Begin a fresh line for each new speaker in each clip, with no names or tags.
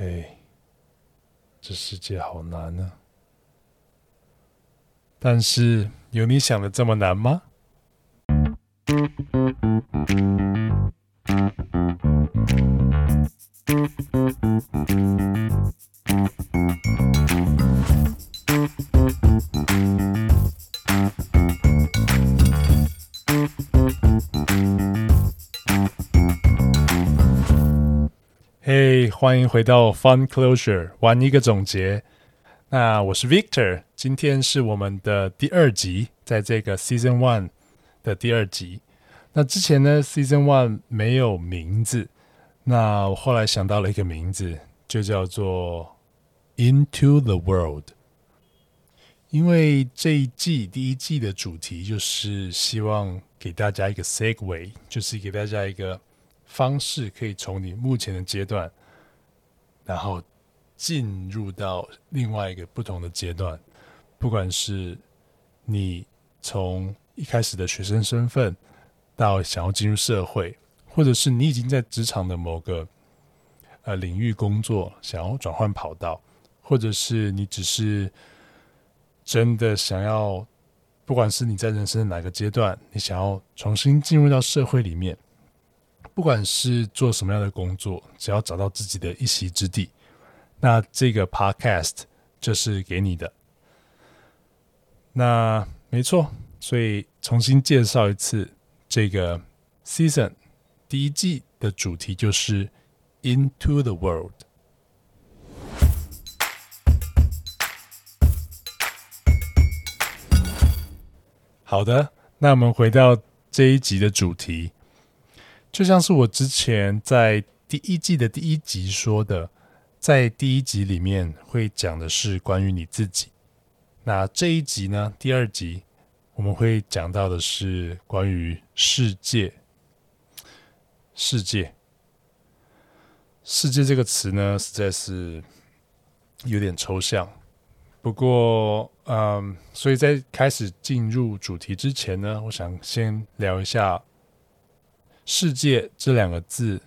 哎，这世界好难啊。但是有你想的这么难吗？欢迎回到 Fun Closure，玩一个总结。那我是 Victor，今天是我们的第二集，在这个 Season One 的第二集。那之前呢，Season One 没有名字，那我后来想到了一个名字，就叫做 Into the World。因为这一季第一季的主题就是希望给大家一个 segue，就是给大家一个方式，可以从你目前的阶段，然后。进入到另外一个不同的阶段，不管是你从一开始的学生身份，到想要进入社会，或者是你已经在职场的某个呃领域工作，想要转换跑道，或者是你只是真的想要，不管是你在人生的哪个阶段，你想要重新进入到社会里面，不管是做什么样的工作，只要找到自己的一席之地。那这个 podcast 就是给你的。那没错，所以重新介绍一次，这个 season 第一季的主题就是 Into the World。好的，那我们回到这一集的主题，就像是我之前在第一季的第一集说的。在第一集里面会讲的是关于你自己，那这一集呢？第二集我们会讲到的是关于世界。世界，世界这个词呢，实在是有点抽象。不过，嗯，所以在开始进入主题之前呢，我想先聊一下“世界”这两个字。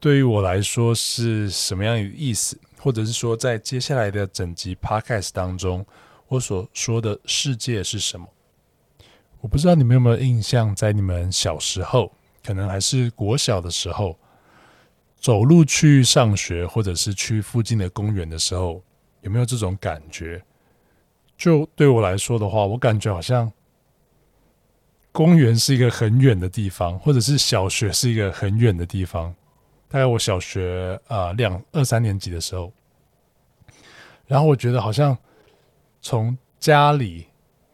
对于我来说是什么样的意思，或者是说，在接下来的整集 podcast 当中，我所说的世界是什么？我不知道你们有没有印象，在你们小时候，可能还是国小的时候，走路去上学，或者是去附近的公园的时候，有没有这种感觉？就对我来说的话，我感觉好像公园是一个很远的地方，或者是小学是一个很远的地方。大概我小学啊两二三年级的时候，然后我觉得好像从家里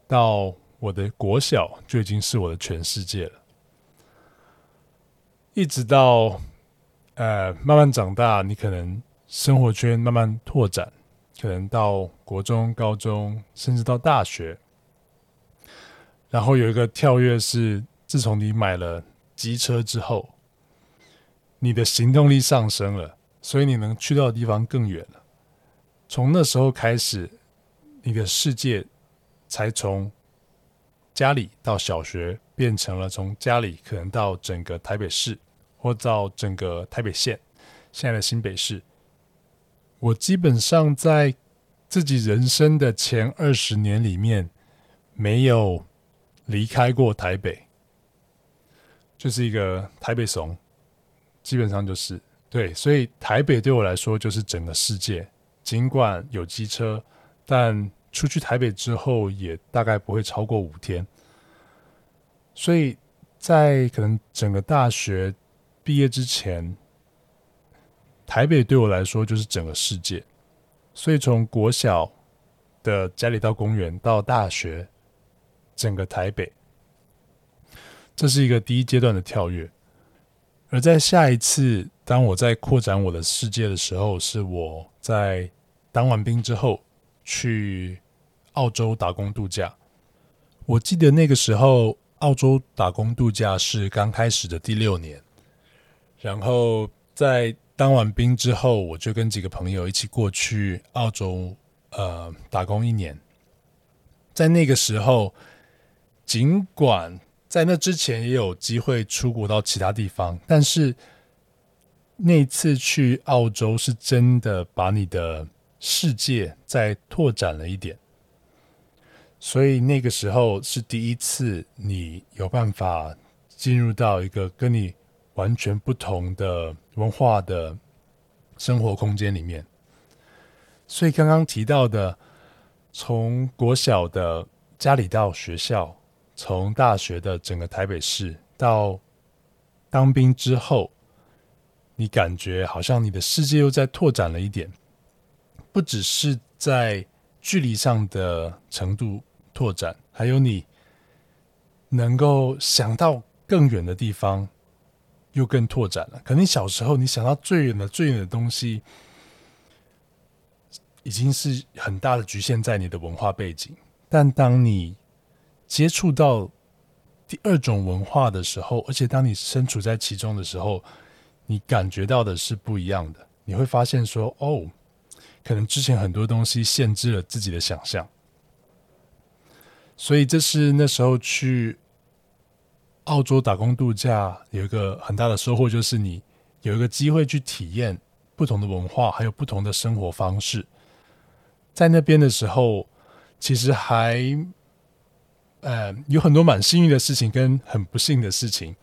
到我的国小就已经是我的全世界了，一直到呃慢慢长大，你可能生活圈慢慢拓展，可能到国中、高中，甚至到大学，然后有一个跳跃是，自从你买了机车之后。你的行动力上升了，所以你能去到的地方更远了。从那时候开始，你的世界才从家里到小学，变成了从家里可能到整个台北市，或到整个台北县，现在的新北市。我基本上在自己人生的前二十年里面，没有离开过台北，就是一个台北怂。基本上就是对，所以台北对我来说就是整个世界。尽管有机车，但出去台北之后也大概不会超过五天。所以在可能整个大学毕业之前，台北对我来说就是整个世界。所以从国小的家里到公园到大学，整个台北，这是一个第一阶段的跳跃。而在下一次，当我在扩展我的世界的时候，是我在当完兵之后去澳洲打工度假。我记得那个时候，澳洲打工度假是刚开始的第六年。然后在当完兵之后，我就跟几个朋友一起过去澳洲，呃，打工一年。在那个时候，尽管在那之前也有机会出国到其他地方，但是那次去澳洲是真的把你的世界再拓展了一点，所以那个时候是第一次你有办法进入到一个跟你完全不同的文化的生活空间里面。所以刚刚提到的，从国小的家里到学校，从大学的整个台北市到当兵之后。你感觉好像你的世界又在拓展了一点，不只是在距离上的程度拓展，还有你能够想到更远的地方，又更拓展了。可能小时候你想到最远的、最远的东西，已经是很大的局限在你的文化背景，但当你接触到第二种文化的时候，而且当你身处在其中的时候，你感觉到的是不一样的，你会发现说，哦，可能之前很多东西限制了自己的想象，所以这是那时候去澳洲打工度假有一个很大的收获，就是你有一个机会去体验不同的文化，还有不同的生活方式。在那边的时候，其实还，呃，有很多蛮幸运的事情跟很不幸的事情。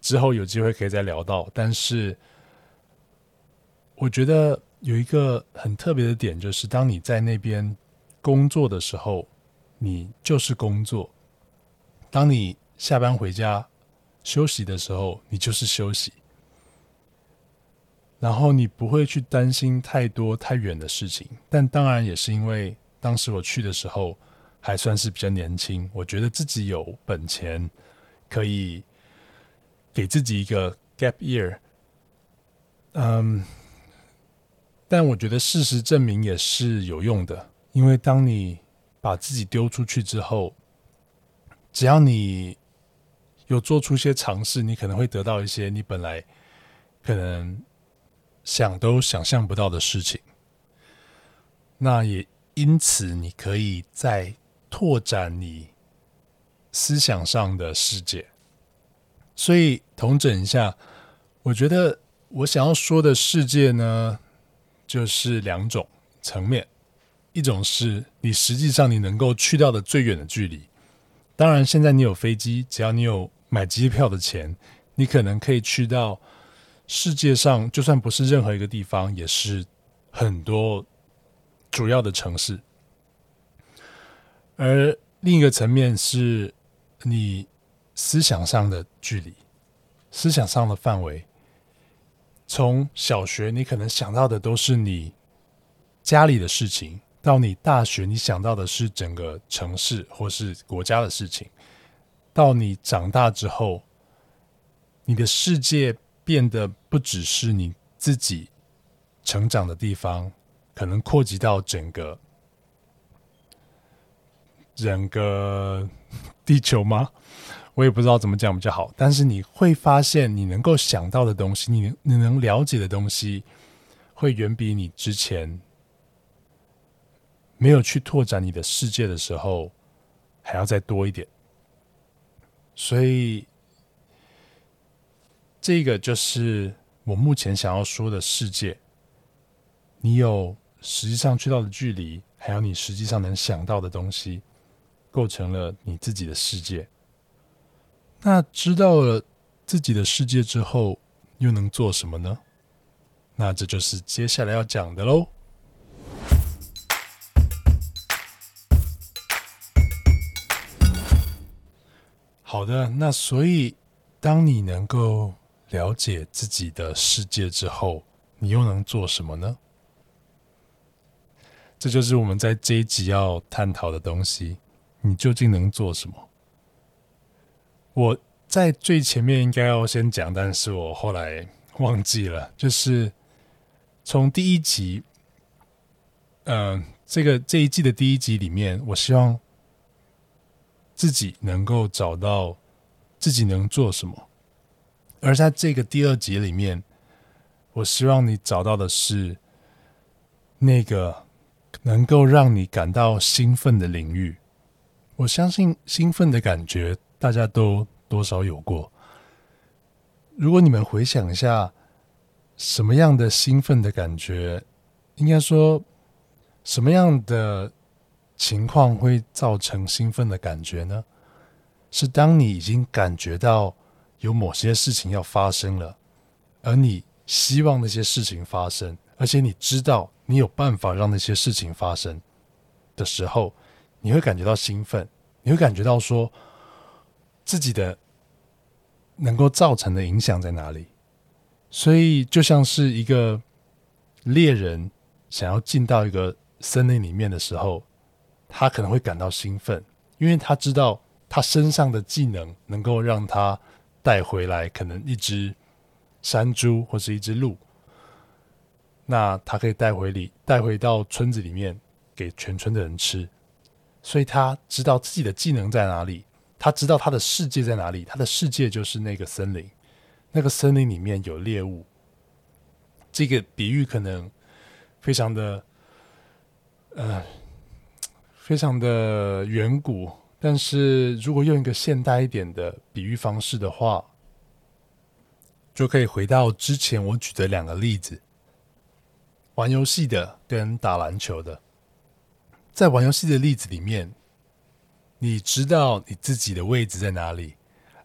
之后有机会可以再聊到，但是我觉得有一个很特别的点，就是当你在那边工作的时候，你就是工作；当你下班回家休息的时候，你就是休息。然后你不会去担心太多太远的事情，但当然也是因为当时我去的时候还算是比较年轻，我觉得自己有本钱可以。给自己一个 gap year，嗯，但我觉得事实证明也是有用的，因为当你把自己丢出去之后，只要你有做出一些尝试，你可能会得到一些你本来可能想都想象不到的事情。那也因此，你可以再拓展你思想上的世界。所以，同整一下，我觉得我想要说的世界呢，就是两种层面。一种是你实际上你能够去到的最远的距离。当然，现在你有飞机，只要你有买机票的钱，你可能可以去到世界上，就算不是任何一个地方，也是很多主要的城市。而另一个层面是你。思想上的距离，思想上的范围，从小学你可能想到的都是你家里的事情，到你大学你想到的是整个城市或是国家的事情，到你长大之后，你的世界变得不只是你自己成长的地方，可能扩及到整个整个地球吗？我也不知道怎么讲比较好，但是你会发现，你能够想到的东西，你你能了解的东西，会远比你之前没有去拓展你的世界的时候还要再多一点。所以，这个就是我目前想要说的世界。你有实际上去到的距离，还有你实际上能想到的东西，构成了你自己的世界。那知道了自己的世界之后，又能做什么呢？那这就是接下来要讲的喽。好的，那所以当你能够了解自己的世界之后，你又能做什么呢？这就是我们在这一集要探讨的东西。你究竟能做什么？我在最前面应该要先讲，但是我后来忘记了。就是从第一集，嗯，这个这一季的第一集里面，我希望自己能够找到自己能做什么。而在这个第二集里面，我希望你找到的是那个能够让你感到兴奋的领域。我相信兴奋的感觉。大家都多少有过。如果你们回想一下，什么样的兴奋的感觉？应该说，什么样的情况会造成兴奋的感觉呢？是当你已经感觉到有某些事情要发生了，而你希望那些事情发生，而且你知道你有办法让那些事情发生的时候，你会感觉到兴奋，你会感觉到说自己的能够造成的影响在哪里。所以，就像是一个猎人想要进到一个森林里面的时候，他可能会感到兴奋，因为他知道他身上的技能能够让他带回来可能一只山猪或是一只鹿，那他可以带回里带回到村子里面给全村的人吃，所以他知道自己的技能在哪里，他知道他的世界在哪里，他的世界就是那个森林。那个森林里面有猎物，这个比喻可能非常的，呃，非常的远古。但是如果用一个现代一点的比喻方式的话，就可以回到之前我举的两个例子：玩游戏的跟打篮球的。在玩游戏的例子里面，你知道你自己的位置在哪里，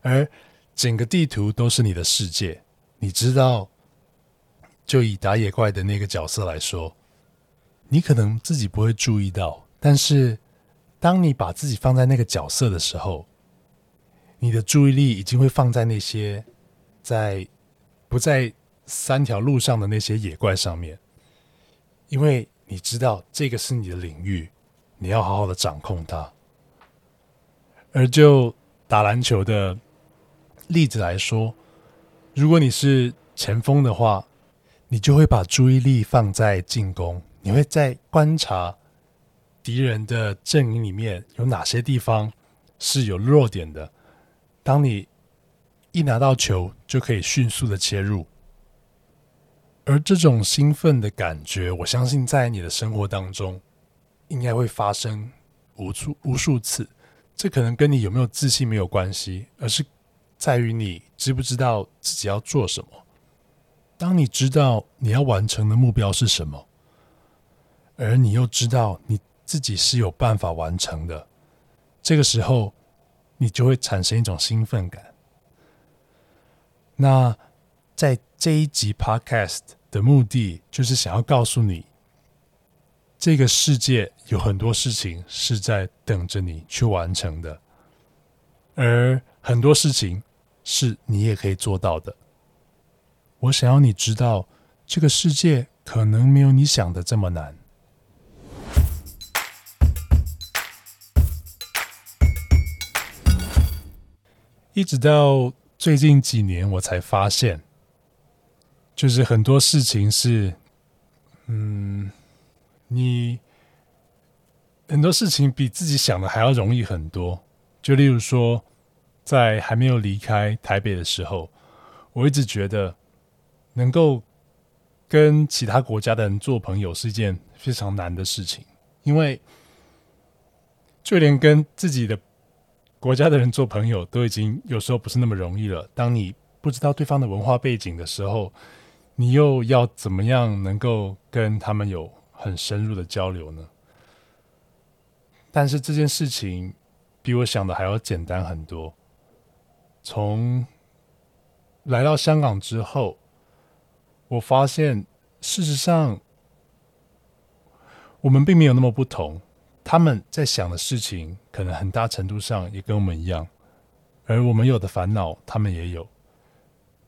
而整个地图都是你的世界，你知道？就以打野怪的那个角色来说，你可能自己不会注意到，但是当你把自己放在那个角色的时候，你的注意力已经会放在那些在不在三条路上的那些野怪上面，因为你知道这个是你的领域，你要好好的掌控它。而就打篮球的。例子来说，如果你是前锋的话，你就会把注意力放在进攻，你会在观察敌人的阵营里面有哪些地方是有弱点的。当你一拿到球，就可以迅速的切入。而这种兴奋的感觉，我相信在你的生活当中应该会发生无数无数次。这可能跟你有没有自信没有关系，而是。在于你知不知道自己要做什么。当你知道你要完成的目标是什么，而你又知道你自己是有办法完成的，这个时候你就会产生一种兴奋感。那在这一集 Podcast 的目的，就是想要告诉你，这个世界有很多事情是在等着你去完成的，而很多事情。是你也可以做到的。我想要你知道，这个世界可能没有你想的这么难。一直到最近几年，我才发现，就是很多事情是，嗯，你很多事情比自己想的还要容易很多。就例如说。在还没有离开台北的时候，我一直觉得能够跟其他国家的人做朋友是一件非常难的事情，因为就连跟自己的国家的人做朋友都已经有时候不是那么容易了。当你不知道对方的文化背景的时候，你又要怎么样能够跟他们有很深入的交流呢？但是这件事情比我想的还要简单很多。从来到香港之后，我发现事实上我们并没有那么不同。他们在想的事情，可能很大程度上也跟我们一样，而我们有的烦恼，他们也有。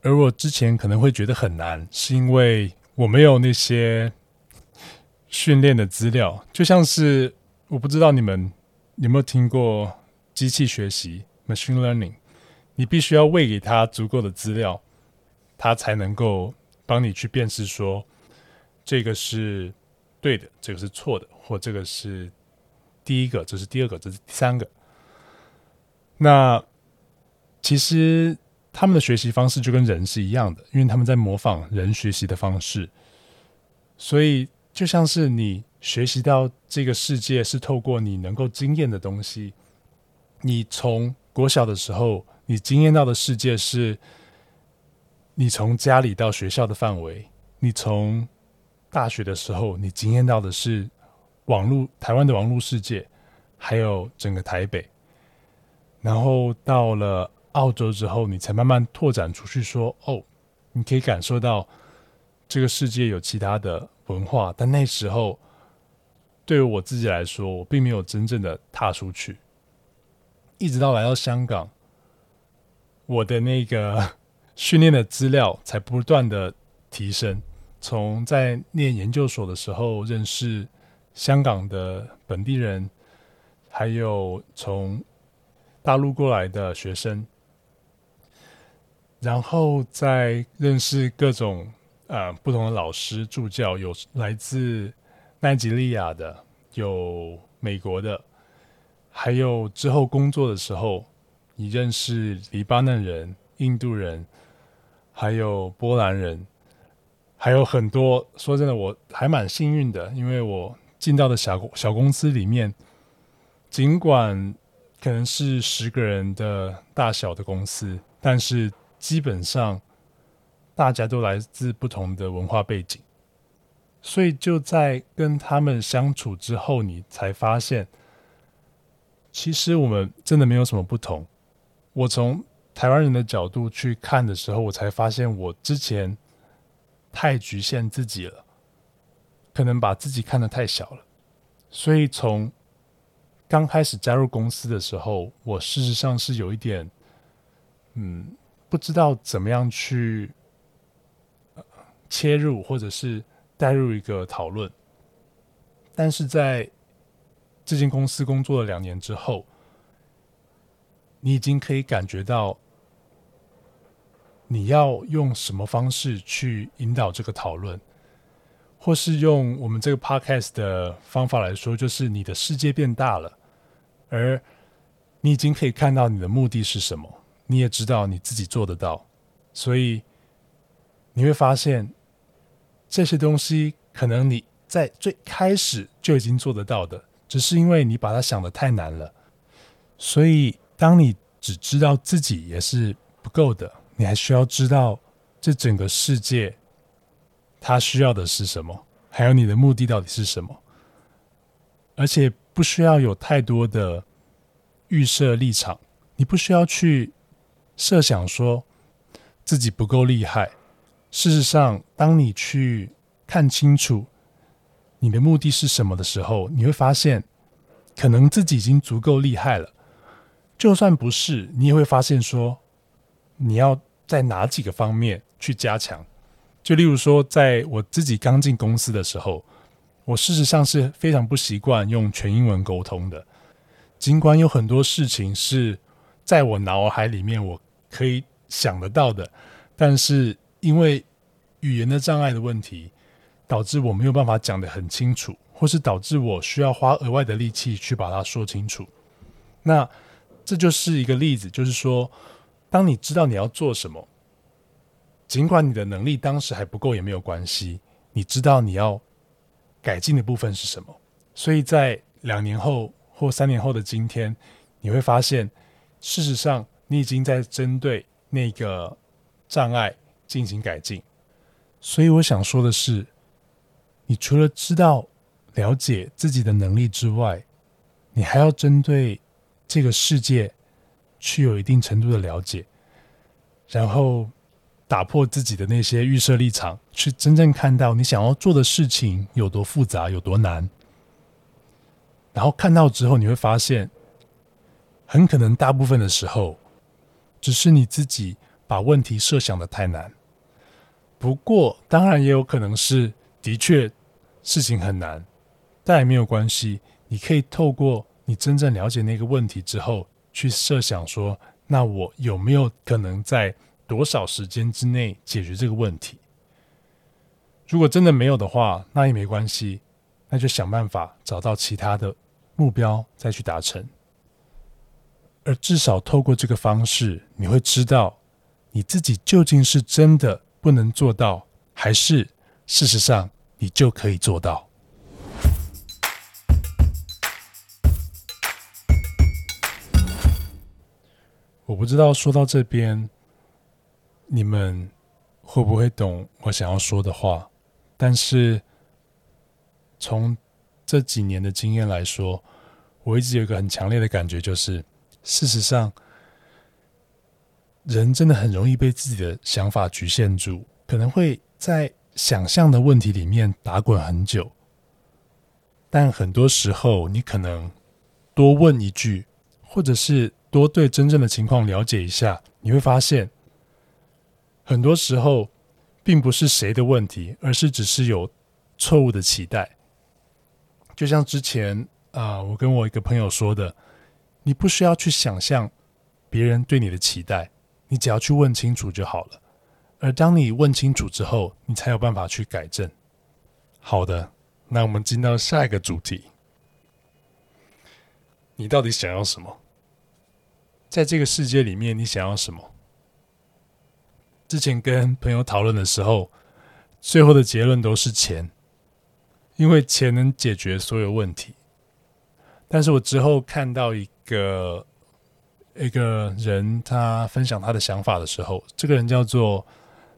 而我之前可能会觉得很难，是因为我没有那些训练的资料。就像是我不知道你们有没有听过机器学习 （machine learning）。你必须要喂给他足够的资料，他才能够帮你去辨识说这个是对的，这个是错的，或这个是第一个，这是第二个，这是第三个。那其实他们的学习方式就跟人是一样的，因为他们在模仿人学习的方式，所以就像是你学习到这个世界是透过你能够经验的东西，你从国小的时候。你经验到的世界是，你从家里到学校的范围，你从大学的时候，你经验到的是网络台湾的网络世界，还有整个台北，然后到了澳洲之后，你才慢慢拓展出去，说哦，你可以感受到这个世界有其他的文化，但那时候对于我自己来说，我并没有真正的踏出去，一直到来到香港，我的那个 训练的资料才不断的提升。从在念研究所的时候认识香港的本地人，还有从大陆过来的学生，然后再认识各种呃不同的老师助教，有来自奈及利亚的，有美国的，还有之后工作的时候，你认识黎巴嫩人、印度人，还有波兰人。还有很多，说真的，我还蛮幸运的，因为我进到的小小公司里面，尽管可能是十个人的大小的公司，但是基本上大家都来自不同的文化背景，所以就在跟他们相处之后，你才发现，其实我们真的没有什么不同。我从台湾人的角度去看的时候，我才发现我之前。太局限自己了，可能把自己看得太小了，所以从刚开始加入公司的时候，我事实上是有一点，嗯，不知道怎么样去切入，或者是带入一个讨论。但是在这间公司工作了两年之后，你已经可以感觉到。你要用什么方式去引导这个讨论，或是用我们这个 podcast 的方法来说，就是你的世界变大了，而你已经可以看到你的目的是什么，你也知道你自己做得到，所以你会发现这些东西可能你在最开始就已经做得到的，只是因为你把它想的太难了，所以当你只知道自己也是不够的。你还需要知道这整个世界，它需要的是什么，还有你的目的到底是什么，而且不需要有太多的预设立场，你不需要去设想说自己不够厉害。事实上，当你去看清楚你的目的是什么的时候，你会发现，可能自己已经足够厉害了。就算不是，你也会发现说，你要。在哪几个方面去加强？就例如说，在我自己刚进公司的时候，我事实上是非常不习惯用全英文沟通的。尽管有很多事情是在我脑海里面我可以想得到的，但是因为语言的障碍的问题，导致我没有办法讲得很清楚，或是导致我需要花额外的力气去把它说清楚。那这就是一个例子，就是说。当你知道你要做什么，尽管你的能力当时还不够也没有关系，你知道你要改进的部分是什么，所以在两年后或三年后的今天，你会发现，事实上你已经在针对那个障碍进行改进。所以我想说的是，你除了知道了解自己的能力之外，你还要针对这个世界。去有一定程度的了解，然后打破自己的那些预设立场，去真正看到你想要做的事情有多复杂、有多难。然后看到之后，你会发现，很可能大部分的时候，只是你自己把问题设想的太难。不过，当然也有可能是的确事情很难，但也没有关系。你可以透过你真正了解那个问题之后。去设想说，那我有没有可能在多少时间之内解决这个问题？如果真的没有的话，那也没关系，那就想办法找到其他的目标再去达成。而至少透过这个方式，你会知道你自己究竟是真的不能做到，还是事实上你就可以做到。我不知道说到这边，你们会不会懂我想要说的话。但是从这几年的经验来说，我一直有一个很强烈的感觉，就是事实上，人真的很容易被自己的想法局限住，可能会在想象的问题里面打滚很久。但很多时候，你可能多问一句，或者是多对真正的情况了解一下，你会发现，很多时候并不是谁的问题，而是只是有错误的期待。就像之前啊，我跟我一个朋友说的，你不需要去想象别人对你的期待，你只要去问清楚就好了。而当你问清楚之后，你才有办法去改正。好的。那我们进到下一个主题，你到底想要什么？在这个世界里面，你想要什么？之前跟朋友讨论的时候，最后的结论都是钱，因为钱能解决所有问题。但是我之后看到一个一个人，他分享他的想法的时候，这个人叫做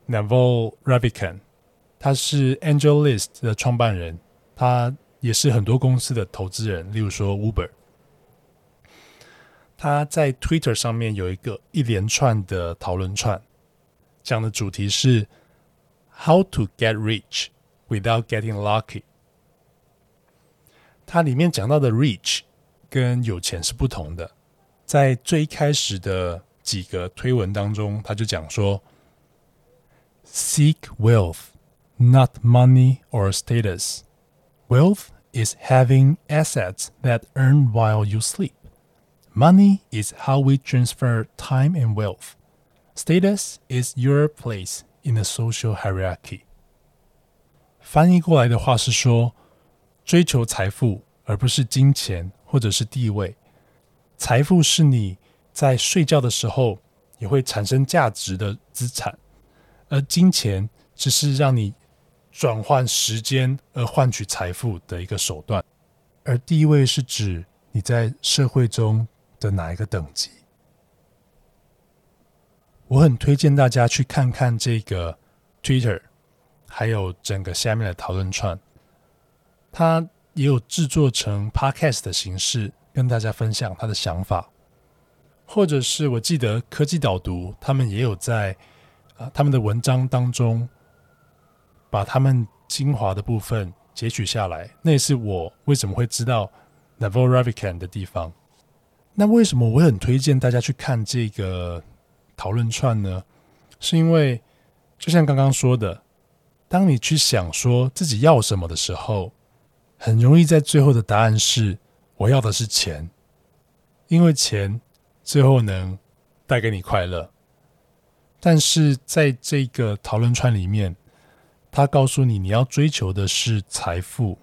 Naval Ravikant，他是 AngelList 的创办人。他也是很多公司的投资人，例如说 Uber。他在 Twitter 上面有一个一连串的讨论串，讲的主题是 How to get rich without getting lucky。它里面讲到的 rich 跟有钱是不同的。在最开始的几个推文当中，他就讲说：Seek wealth, not money or status。Wealth is having assets that earn while you sleep. Money is how we transfer time and wealth. Status is your place in the social hierarchy. 翻译过来的话是说，追求财富而不是金钱或者是地位。 财富是你在睡觉的时候也会产生价值的资产，而金钱只是让你转换时间而换取财富的一个手段，而地位是指你在社会中的哪一个等级。我很推荐大家去看看这个 Twitter，还有整个下面的讨论串，它也有制作成 Podcast 的形式跟大家分享他的想法，或者是我记得科技导读他们也有在啊他们的文章当中。把他们精华的部分截取下来，那也是我为什么会知道 Naval Ravikant 的地方。那为什么我很推荐大家去看这个讨论串呢？是因为就像刚刚说的，当你去想说自己要什么的时候，很容易在最后的答案是我要的是钱，因为钱最后能带给你快乐。但是在这个讨论串里面。他告诉你，你要追求的是财富，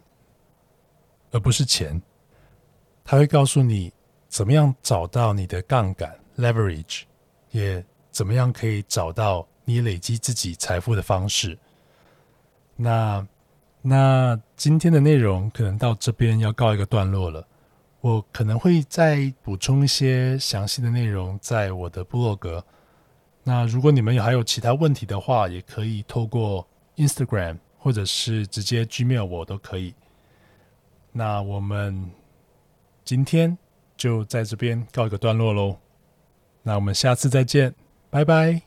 而不是钱。他会告诉你怎么样找到你的杠杆 （leverage），也怎么样可以找到你累积自己财富的方式。那那今天的内容可能到这边要告一个段落了。我可能会再补充一些详细的内容在我的部落格。那如果你们有还有其他问题的话也可以透过 instagram 或者是直接 gmail 我都可以。那我们今天就在这边告一个段落喽那我们下次再见拜拜。